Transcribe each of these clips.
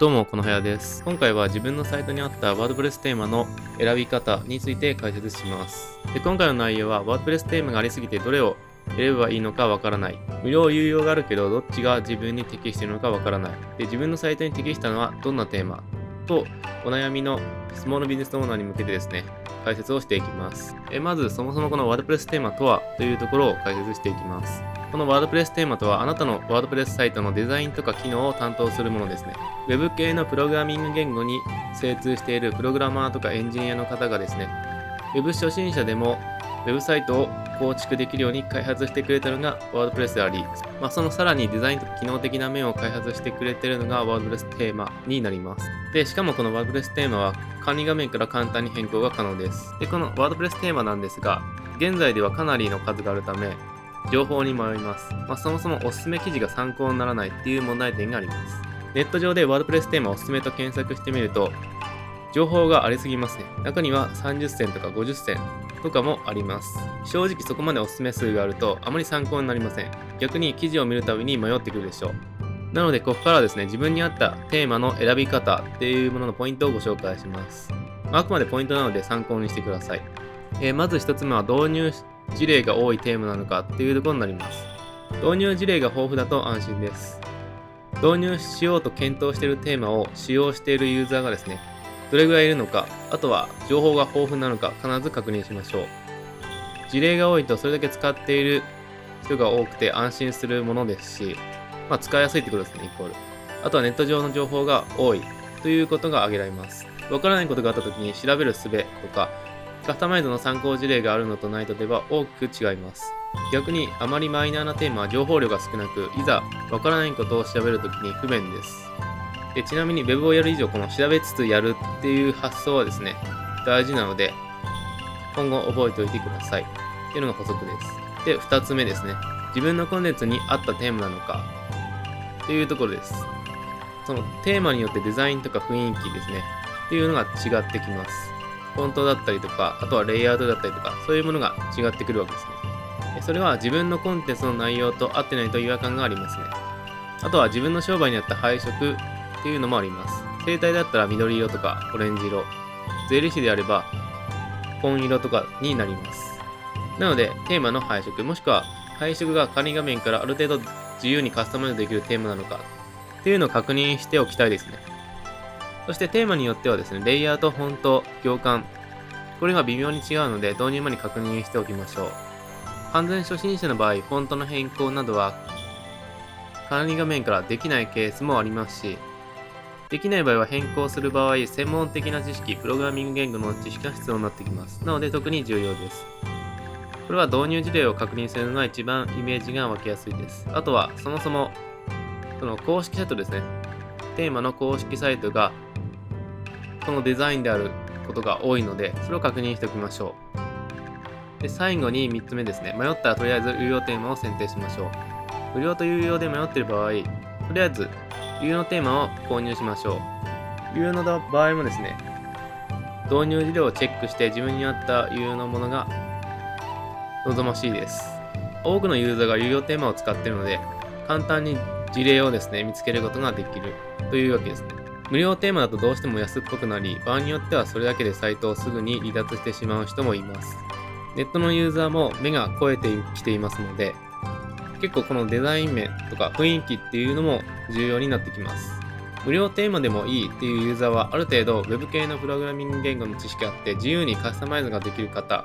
どうも、この部屋です。今回は自分のサイトにあった WordPress テーマの選び方について解説します。で今回の内容は WordPress テーマがありすぎてどれを選べばいいのかわからない。無料有用があるけどどっちが自分に適しているのかわからない。で自分のサイトに適したのはどんなテーマ？とお悩みのスモールビジネスオーナーに向けてですね、解説をしていきます。えまず、そもそもこの WordPress テーマとはというところを解説していきます。この WordPress テーマとはあなたの WordPress サイトのデザインとか機能を担当するものですね。Web 系のプログラミング言語に精通しているプログラマーとかエンジニアの方がですね、Web 初心者でも Web サイトを構築できるように開発してくれたのが WordPress であり、まあ、そのさらにデザインと機能的な面を開発してくれているのが WordPress テーマになります。で、しかもこの WordPress テーマは管理画面から簡単に変更が可能です。で、この WordPress テーマなんですが、現在ではかなりの数があるため、情報に迷います。まあ、そもそもおすすめ記事が参考にならないっていう問題点があります。ネット上で WordPress テーマおすすめと検索してみると、情報がありすぎますね。中には30選とか50選とかもあります。正直そこまでおすすめ数があるとあまり参考になりません。逆に記事を見るたびに迷ってくるでしょう。なのでここからはですね、自分に合ったテーマの選び方っていうもののポイントをご紹介します。あくまでポイントなので参考にしてください。えー、まず1つ目は導入事例が多いテーマなのかっていうところになります。導入事例が豊富だと安心です。導入しようと検討しているテーマを使用しているユーザーがですね、どれぐらいいるのか、あとは情報が豊富なのか必ず確認しましょう。事例が多いとそれだけ使っている人が多くて安心するものですし、まあ、使いやすいってことですね、イコール。あとはネット上の情報が多いということが挙げられます。わからないことがあった時に調べる術とか、カスタマイズの参考事例があるのとないとでは大きく違います。逆にあまりマイナーなテーマは情報量が少なく、いざわからないことを調べるときに不便です。でちなみに Web をやる以上、この調べつつやるっていう発想はですね、大事なので、今後覚えておいてください。っていうのが補足です。で、2つ目ですね。自分のコンテンツに合ったテーマなのかっていうところです。そのテーマによってデザインとか雰囲気ですね。っていうのが違ってきます。フォントだったりとか、あとはレイアウトだったりとか、そういうものが違ってくるわけですね。それは自分のコンテンツの内容と合ってないと違和感がありますね。あとは自分の商売に合った配色っていうのもあります。生体だったら緑色とかオレンジ色、税理士であれば紺色とかになります。なので、テーマの配色、もしくは配色が管理画面からある程度自由にカスタマイズできるテーマなのかっていうのを確認しておきたいですね。そしてテーマによってはですね、レイアウト、フォント、行間、これが微妙に違うので導入前に確認しておきましょう。完全初心者の場合、フォントの変更などは管理画面からできないケースもありますし、できない場合は変更する場合、専門的な知識、プログラミング言語の知識が必要になってきます。なので特に重要です。これは導入事例を確認するのが一番イメージが湧きやすいです。あとは、そもそも、その公式サイトですね。テーマの公式サイトが、このデザインであることが多いので、それを確認しておきましょう。で、最後に3つ目ですね。迷ったらとりあえず有用テーマを選定しましょう。無料と有用で迷っている場合、とりあえず有用テーマを購入しましょう。有用の場合もですね、導入事例をチェックして自分に合った有用なものが望ましいです。多くのユーザーが有用テーマを使っているので、簡単に事例をですね、見つけることができるというわけですね。無料テーマだとどうしても安っぽくなり、場合によってはそれだけでサイトをすぐに離脱してしまう人もいます。ネットのユーザーも目が肥えてきていますので、結構このデザイン面とか雰囲気っていうのも重要になってきます。無料テーマでもいいっていうユーザーはある程度 Web 系のプログラミング言語の知識あって自由にカスタマイズができる方、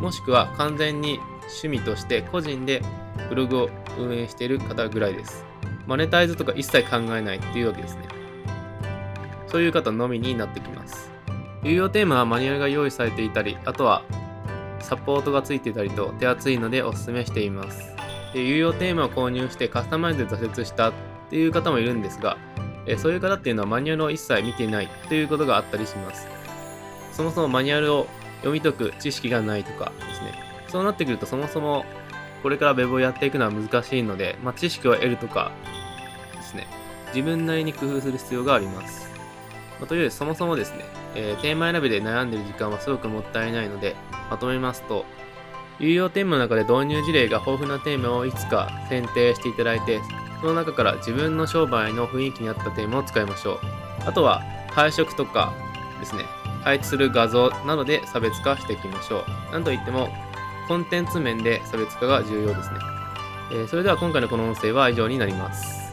もしくは完全に趣味として個人でブログを運営している方ぐらいです。マネタイズとか一切考えないっていうわけですね。そういう方のみになってきます。有用テーマはマニュアルが用意されていたり、あとはサポートがついていたりと手厚いのでお勧めしています。で有用テーマを購入してカスタマイズで挫折したっていう方もいるんですが、えそういう方っていうのはマニュアルを一切見ていないということがあったりします。そもそもマニュアルを読み解く知識がないとかですね。そうなってくるとそもそもこれから Web をやっていくのは難しいので、まあ、知識を得るとかですね。自分なりに工夫する必要があります。まあ、というよりそもそもですね、えー、テーマ選びで悩んでる時間はすごくもったいないので、まとめますと、有用テーマの中で導入事例が豊富なテーマをいつか選定していただいて、その中から自分の商売の雰囲気に合ったテーマを使いましょう。あとは配色とかですね、配置する画像などで差別化していきましょう。なんといっても、コンテンツ面で差別化が重要ですね。えーそれでは今回のこの音声は以上になります。